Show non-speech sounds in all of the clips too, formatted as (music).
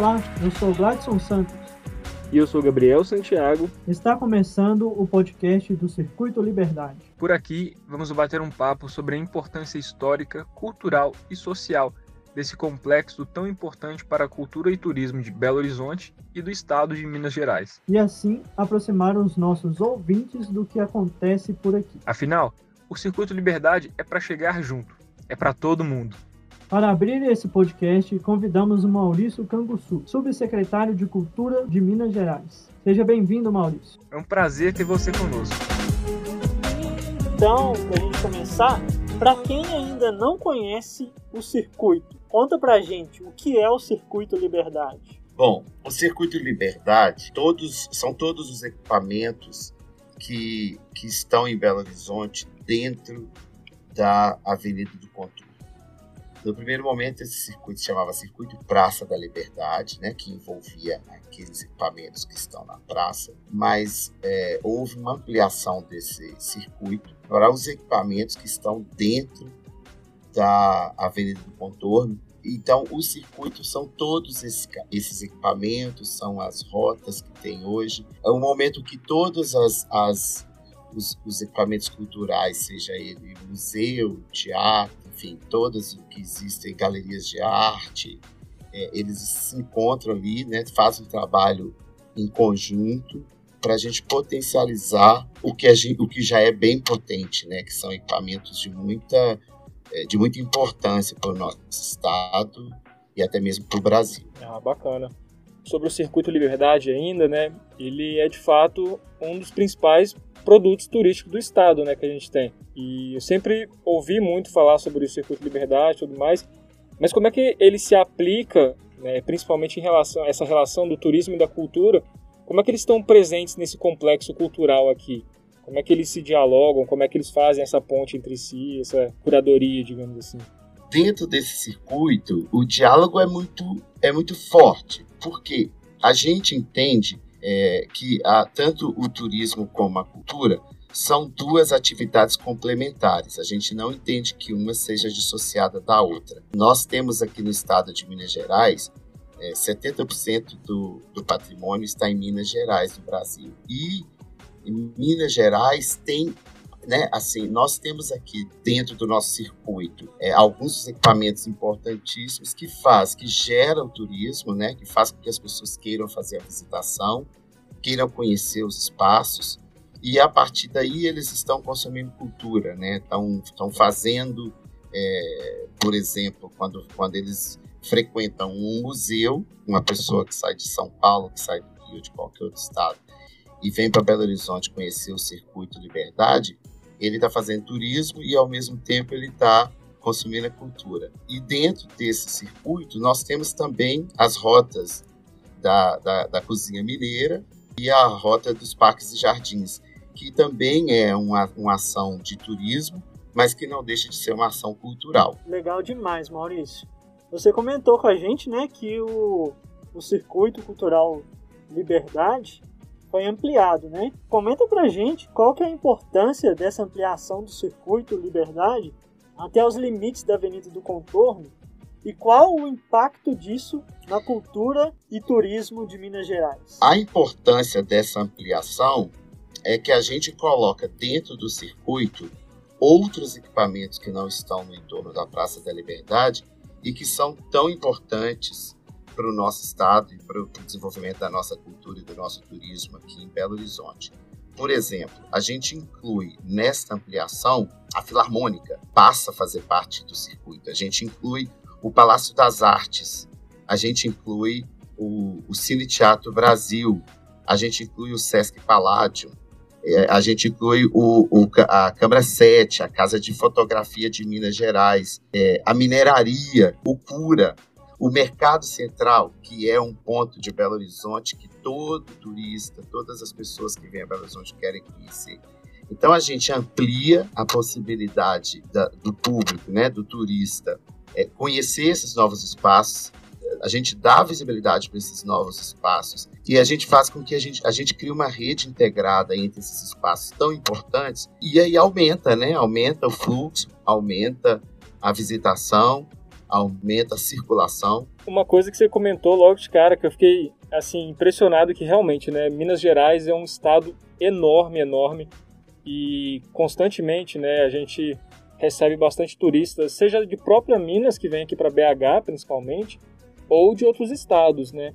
Olá, eu sou Gladson Santos. E eu sou Gabriel Santiago. Está começando o podcast do Circuito Liberdade. Por aqui, vamos bater um papo sobre a importância histórica, cultural e social desse complexo tão importante para a cultura e turismo de Belo Horizonte e do estado de Minas Gerais. E assim aproximar os nossos ouvintes do que acontece por aqui. Afinal, o Circuito Liberdade é para chegar junto, é para todo mundo. Para abrir esse podcast, convidamos o Maurício Canguçu, subsecretário de Cultura de Minas Gerais. Seja bem-vindo, Maurício. É um prazer ter você conosco. Então, para a gente começar, para quem ainda não conhece o circuito, conta pra gente o que é o Circuito Liberdade. Bom, o Circuito Liberdade, todos são todos os equipamentos que, que estão em Belo Horizonte dentro da Avenida do Contorno. No primeiro momento, esse circuito se chamava Circuito Praça da Liberdade, né, que envolvia aqueles equipamentos que estão na praça, mas é, houve uma ampliação desse circuito para os equipamentos que estão dentro da Avenida do Contorno. Então, os circuitos são todos esses, equipamentos, são as rotas que tem hoje. É um momento que todos as, as os, os, equipamentos culturais, seja ele museu, teatro, enfim, todas o que existem, galerias de arte, é, eles se encontram ali, né, fazem um trabalho em conjunto para a gente potencializar o que, gente, o que já é bem potente, né, que são equipamentos de muita, é, de muita importância para o nosso estado e até mesmo para o Brasil. Ah, bacana. Sobre o Circuito Liberdade ainda, né, ele é de fato um dos principais produtos turísticos do estado, né, que a gente tem. E eu sempre ouvi muito falar sobre o Circuito Liberdade e tudo mais, mas como é que ele se aplica, né, principalmente em relação essa relação do turismo e da cultura, como é que eles estão presentes nesse complexo cultural aqui? Como é que eles se dialogam? Como é que eles fazem essa ponte entre si, essa curadoria, digamos assim? Dentro desse circuito, o diálogo é muito, é muito forte, porque a gente entende é, que a, tanto o turismo como a cultura são duas atividades complementares. A gente não entende que uma seja dissociada da outra. Nós temos aqui no estado de Minas Gerais é, 70% do, do patrimônio está em Minas Gerais, no Brasil. E Minas Gerais tem né, assim, nós temos aqui dentro do nosso circuito é, alguns equipamentos importantíssimos que faz, que gera o turismo, né, que faz com que as pessoas queiram fazer a visitação, queiram conhecer os espaços e a partir daí eles estão consumindo cultura, né, estão, estão fazendo, é, por exemplo, quando, quando eles frequentam um museu, uma pessoa que sai de São Paulo, que sai do Rio, de qualquer outro estado, e vem para Belo Horizonte conhecer o Circuito Liberdade, ele está fazendo turismo e, ao mesmo tempo, ele está consumindo a cultura. E dentro desse circuito, nós temos também as rotas da, da, da cozinha mineira e a rota dos parques e jardins, que também é uma, uma ação de turismo, mas que não deixa de ser uma ação cultural. Legal demais, Maurício. Você comentou com a gente né, que o, o circuito cultural Liberdade foi ampliado, né? Comenta pra gente qual que é a importância dessa ampliação do circuito Liberdade até os limites da Avenida do Contorno e qual o impacto disso na cultura e turismo de Minas Gerais. A importância dessa ampliação é que a gente coloca dentro do circuito outros equipamentos que não estão no entorno da Praça da Liberdade e que são tão importantes para o nosso estado e para o desenvolvimento da nossa cultura e do nosso turismo aqui em Belo Horizonte. Por exemplo, a gente inclui nesta ampliação a Filarmônica, passa a fazer parte do circuito. A gente inclui o Palácio das Artes, a gente inclui o, o Cine Teatro Brasil, a gente inclui o Sesc Paládio, é, a gente inclui o, o, a Câmara 7, a Casa de Fotografia de Minas Gerais, é, a mineraria, o Cura, o mercado central, que é um ponto de Belo Horizonte que todo turista, todas as pessoas que vêm a Belo Horizonte querem conhecer. Então a gente amplia a possibilidade da, do público, né, do turista, é, conhecer esses novos espaços. A gente dá visibilidade para esses novos espaços e a gente faz com que a gente, a gente crie uma rede integrada entre esses espaços tão importantes e aí aumenta, né? Aumenta o fluxo, aumenta a visitação aumenta a circulação. Uma coisa que você comentou logo de cara, que eu fiquei assim impressionado que realmente, né, Minas Gerais é um estado enorme, enorme e constantemente, né, a gente recebe bastante turistas, seja de própria Minas que vem aqui para BH, principalmente, ou de outros estados, né?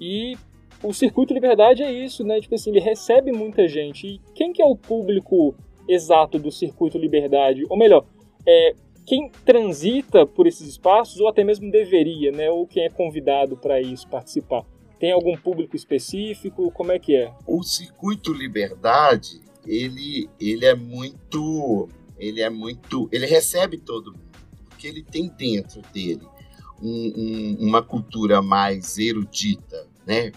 E o Circuito Liberdade é isso, né? Tipo assim, ele recebe muita gente. E quem que é o público exato do Circuito Liberdade? Ou melhor, é, quem transita por esses espaços, ou até mesmo deveria, né? Ou quem é convidado para isso, participar. Tem algum público específico? Como é que é? O Circuito Liberdade, ele, ele é muito... Ele é muito... Ele recebe todo mundo. Porque ele tem dentro dele um, um, uma cultura mais erudita, né?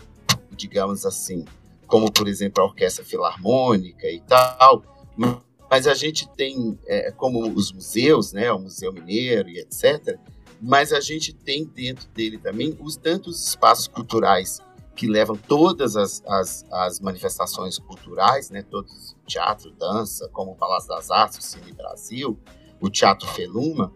Digamos assim. Como, por exemplo, a Orquestra Filarmônica e tal mas a gente tem, é, como os museus, né, o Museu Mineiro e etc., mas a gente tem dentro dele também os tantos espaços culturais que levam todas as, as, as manifestações culturais, né, todos teatro, dança, como o Palácio das Artes, o Cine Brasil, o Teatro Feluma,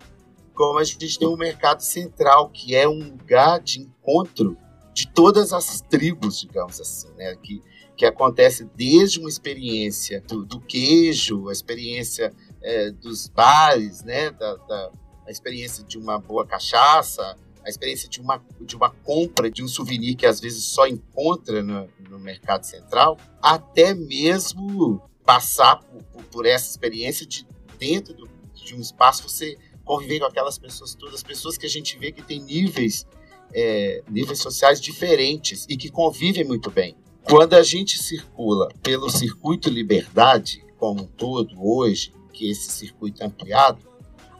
como a gente tem um mercado central, que é um lugar de encontro de todas as tribos, digamos assim, né, que que acontece desde uma experiência do, do queijo, a experiência é, dos bares, né, da, da, a experiência de uma boa cachaça, a experiência de uma, de uma compra de um souvenir que às vezes só encontra no, no mercado central, até mesmo passar por, por, por essa experiência de dentro do, de um espaço você conviver com aquelas pessoas todas, pessoas que a gente vê que têm níveis é, níveis sociais diferentes e que convivem muito bem. Quando a gente circula pelo circuito Liberdade, como um todo, hoje, que esse circuito é ampliado,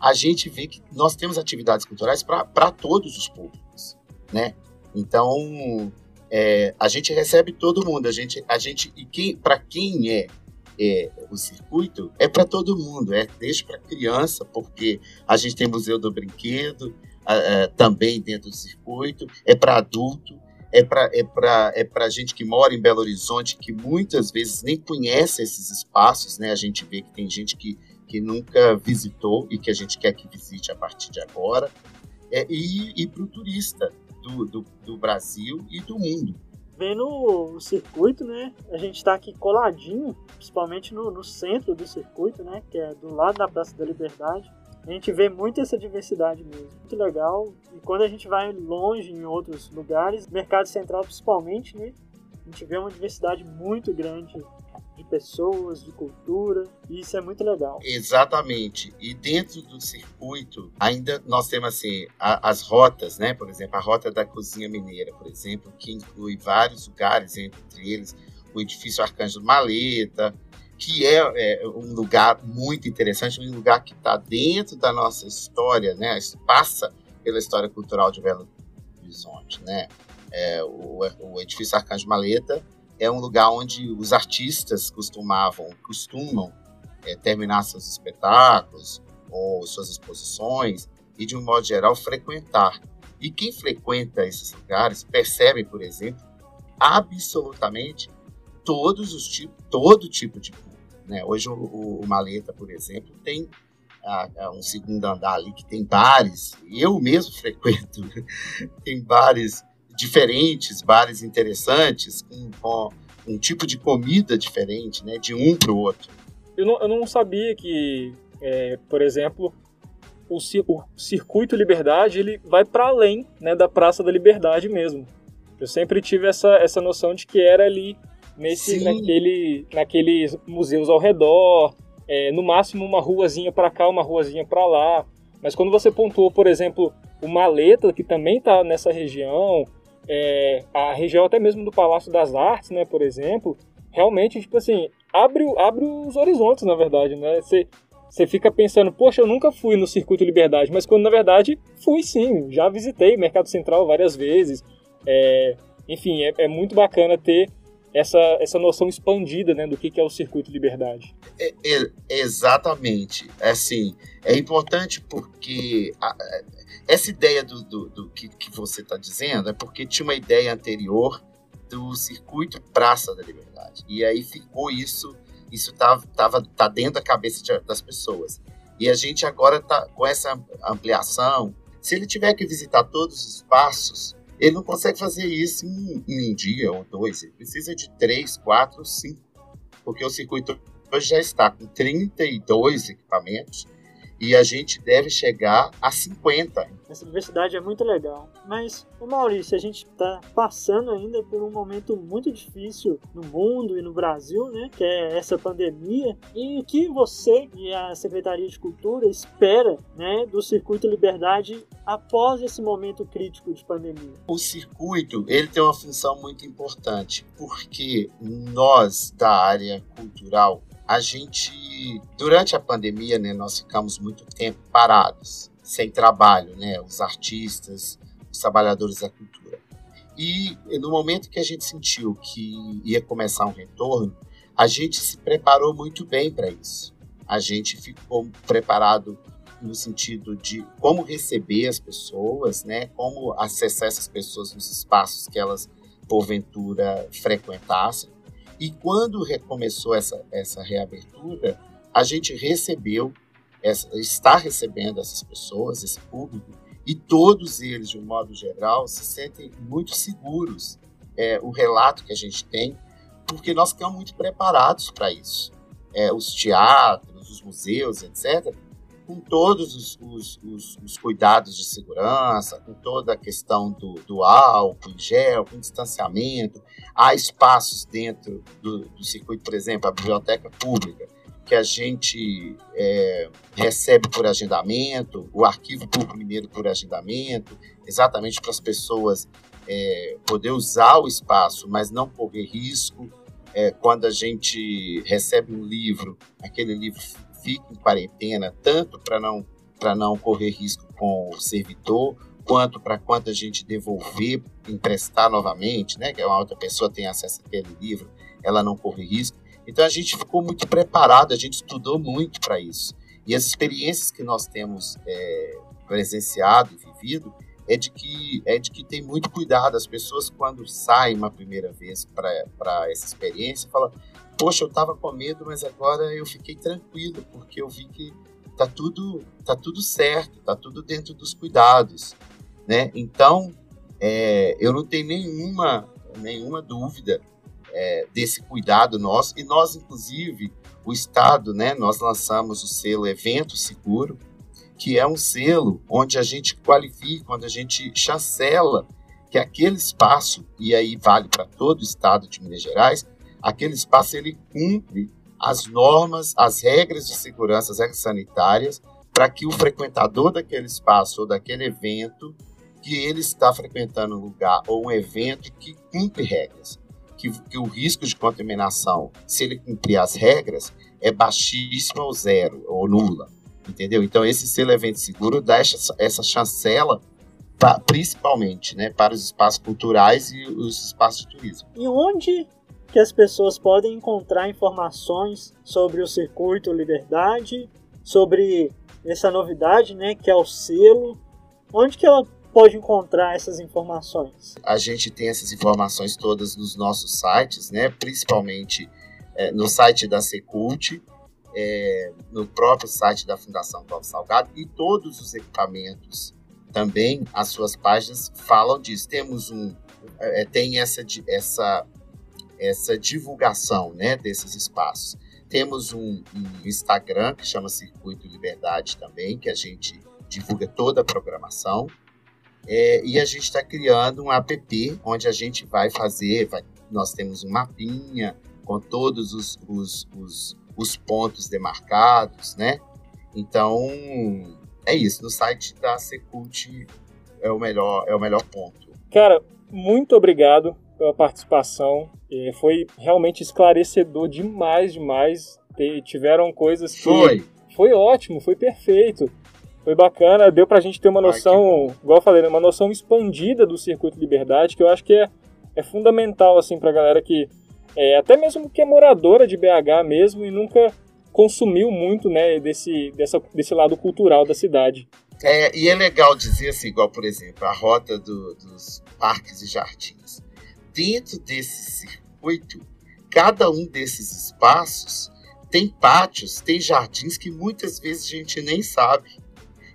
a gente vê que nós temos atividades culturais para todos os públicos, né? Então, é, a gente recebe todo mundo, a gente, a gente e quem, para quem é, é, o circuito, é para todo mundo, é desde para criança, porque a gente tem museu do brinquedo, é, também dentro do circuito, é para adulto, é para é pra, é pra gente que mora em Belo Horizonte, que muitas vezes nem conhece esses espaços, né? A gente vê que tem gente que, que nunca visitou e que a gente quer que visite a partir de agora. É, e e para o turista do, do, do, Brasil e do mundo. Vendo o circuito, né? A gente está aqui coladinho, principalmente no, no centro do circuito, né? Que é do lado da Praça da Liberdade a gente vê muito essa diversidade mesmo. Muito legal. E quando a gente vai longe em outros lugares, mercado central principalmente, né? A gente vê uma diversidade muito grande de pessoas, de cultura, e isso é muito legal. Exatamente. E dentro do circuito, ainda nós temos assim a, as rotas, né? Por exemplo, a rota da cozinha mineira, por exemplo, que inclui vários lugares, entre eles o edifício Arcanjo Maleta, que é, é, um lugar muito interessante, um lugar que está dentro da nossa história, né? Passa pela história cultural de Belo Horizonte, né? É, o, o, edifício Arcanjo Maleta é um lugar onde os artistas costumavam, costumam é, terminar seus espetáculos ou suas exposições e, de um modo geral, frequentar. E quem frequenta esses lugares percebe, por exemplo, absolutamente todos os tipos, todo tipo de né? Hoje o, o, Maleta, por exemplo, tem a, a um segundo andar ali que tem bares. Eu mesmo (laughs) frequento. tem bares diferentes, bares interessantes, com, com, um tipo de comida diferente, né? De um para o outro. Eu não, eu não sabia que, é, por exemplo, o, o, circuito Liberdade ele vai para além né, da Praça da Liberdade mesmo. Eu sempre tive essa, essa noção de que era ali nesse, naquele, naqueles museus ao redor, é, no máximo uma ruazinha para cá, uma ruazinha para lá. Mas quando você pontuou, por exemplo, o Maleta, que também está nessa região, é, a região até mesmo do Palácio das Artes, né, por exemplo, realmente, tipo assim, abre, abre os horizontes, na verdade, né? Você, você fica pensando, poxa, eu nunca fui no Circuito Liberdade, mas quando na verdade fui sim, já visitei Mercado Central várias vezes. É, enfim, é, é muito bacana ter essa, essa noção expandida né, do que, que é o circuito liberdade. É, é, exatamente. É assim, é importante porque a, essa ideia do, do, do que, que você está dizendo é porque tinha uma ideia anterior do circuito Praça da Liberdade. E aí ficou isso, isso tava, tava, tá dentro da cabeça de, das pessoas. E a gente agora está com essa ampliação, Se ele tiver que visitar todos os espaços, ele não consegue fazer isso em, em um dia ou dois. Ele precisa de três, quatro, cinco. Porque o circuito hoje já está com 32 equipamentos e a gente deve chegar a 50. Essa diversidade é muito legal. Mas, o Maurício, a gente está passando ainda por um momento muito difícil no mundo e no Brasil, né? Que é essa pandemia. E o que você e a Secretaria de Cultura espera, né, do Circuito Liberdade após esse momento crítico de pandemia? O circuito, ele tem uma função muito importante, porque nós da área cultural a gente, durante a pandemia, né, nós ficamos muito tempo parados, sem trabalho, né, os artistas, os trabalhadores da cultura. E no momento que a gente sentiu que ia começar um retorno, a gente se preparou muito bem para isso. A gente ficou preparado no sentido de como receber as pessoas, né, como acessar essas pessoas nos espaços que elas porventura frequentassem e quando recomeçou essa, essa reabertura, a gente recebeu, essa, está recebendo essas pessoas, esse público, e todos eles, de um modo geral, se sentem muito seguros. É, o relato que a gente tem, porque nós ficamos muito preparados para isso. É, os teatros, os museus, etc., com todos os, os, os, os, cuidados de segurança, com toda a questão do, do álcool em gel, com distanciamento. Há espaços dentro do, do circuito, por exemplo, a biblioteca pública, que a gente é, recebe por agendamento, o arquivo público mineiro por agendamento, exatamente para as pessoas é, poder usar o espaço, mas não correr risco. É, quando a gente recebe um livro, aquele livro fique em quarentena, tanto para não, não correr risco com o servidor, quanto para quando a gente devolver, emprestar novamente, né, que uma outra pessoa tem acesso àquele livro, ela não corre risco. Então a gente ficou muito preparado, a gente estudou muito para isso. E as experiências que nós temos é, presenciado e vivido é de que é de que tem muito cuidado. As pessoas quando saem uma primeira vez para essa experiência falam poxa, eu tava com medo, mas agora eu fiquei tranquilo, porque eu vi que tá tudo, tá tudo certo, tá tudo dentro dos cuidados, né? Então, é, eu não tenho nenhuma, nenhuma dúvida é, desse cuidado nosso, e nós, inclusive, o Estado, né, nós lançamos o selo Evento Seguro, que é um selo onde a gente qualifica, onde a gente chancela que aquele espaço, e aí vale para todo o Estado de Minas Gerais, aquele espaço ele cumpre as normas, as regras de segurança, as regras sanitárias, para que o frequentador daquele espaço ou daquele evento que ele está frequentando um lugar ou um evento que cumpre regras, que, que o risco de contaminação, se ele cumprir as regras, é baixíssimo ou zero ou nula, entendeu? Então esse selo evento seguro dá essa, essa chancela pra, principalmente, né, para os espaços culturais e os espaços de turismo. E onde que as pessoas podem encontrar informações sobre o circuito Liberdade, sobre essa novidade, né, que é o selo. Onde que ela pode encontrar essas informações? A gente tem essas informações todas nos nossos sites, né, principalmente é, no site da Secult, é, no próprio site da Fundação Paulo Salgado e todos os equipamentos também, as suas páginas falam disso. Temos um, é, tem essa, essa essa divulgação né, desses espaços. Temos um, um, Instagram que chama Circuito Liberdade também, que a gente divulga toda a programação. É, e a gente está criando um app onde a gente vai fazer, vai, nós temos um mapinha com todos os, os, os, os pontos demarcados, né? Então, é isso. No site da Secult é o melhor, é o melhor ponto. Cara, muito obrigado pela participação. Foi realmente esclarecedor demais, demais. tiveram coisas que. Foi! Foi ótimo, foi perfeito. Foi bacana, deu pra gente ter uma noção, Ai, igual eu falei, né, uma noção expandida do circuito de liberdade, que eu acho que é, é fundamental, assim, pra galera que. É, até mesmo que é moradora de BH mesmo e nunca consumiu muito, né, desse, dessa, desse lado cultural da cidade. É, e é legal dizer assim, igual, por exemplo, a rota do, dos parques e jardins dentro desse circuito, cada um desses espaços tem pátios, tem jardins que muitas vezes a gente nem sabe.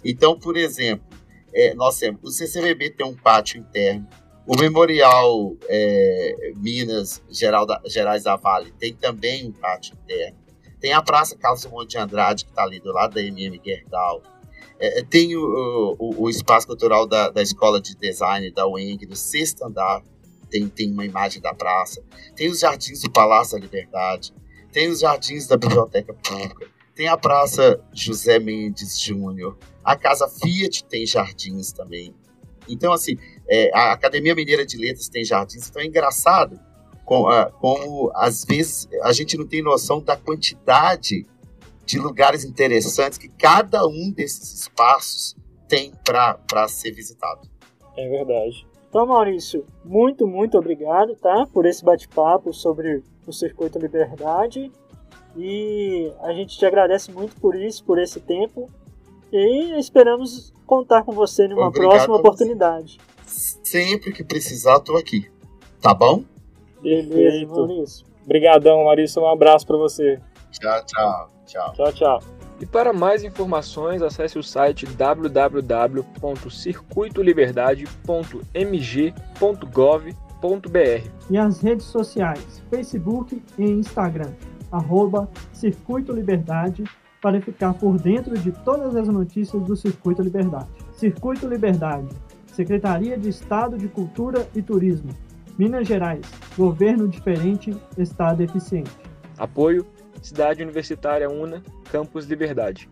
Então, por exemplo, é, nós temos. O CCBB tem um pátio interno. O Memorial é, Minas Geral da, Gerais da Vale tem também um pátio interno. Tem a Praça Carlos Monte de Andrade, que está ali do lado da MM Gerdau. É, tem o, o, o, espaço cultural da, da Escola de Design da UENG, no sexto andar, tem, tem uma imagem da praça. Tem os jardins do Palácio da Liberdade. Tem os jardins da Biblioteca Pública. Tem a Praça José Mendes Júnior. A Casa Fiat tem jardins também. Então, assim, é, a Academia Mineira de Letras tem jardins. Então é engraçado como, como, às vezes, a gente não tem noção da quantidade de lugares interessantes que cada um desses espaços tem para ser visitado. É verdade. Então, Maurício, muito, muito obrigado, tá? Por esse bate-papo sobre o Circuito Liberdade. E a gente te agradece muito por isso, por esse tempo. E esperamos contar com você numa Obrigado próxima oportunidade. Sempre que precisar, estou aqui. Tá bom? Beleza, Maurício. Obrigadão, Maurício. Um abraço para você. Tchau, tchau. Tchau. Tchau, tchau. E para mais informações, acesse o site www.circuitoliberdade.mg.gov.br e as redes sociais, Facebook e Instagram, arroba Circuito Liberdade, para ficar por dentro de todas as notícias do Circuito Liberdade. Circuito Liberdade, Secretaria de Estado de Cultura e Turismo, Minas Gerais, Governo diferente, Estado eficiente. Apoio Cidade Universitária UNA, Campus Liberdade.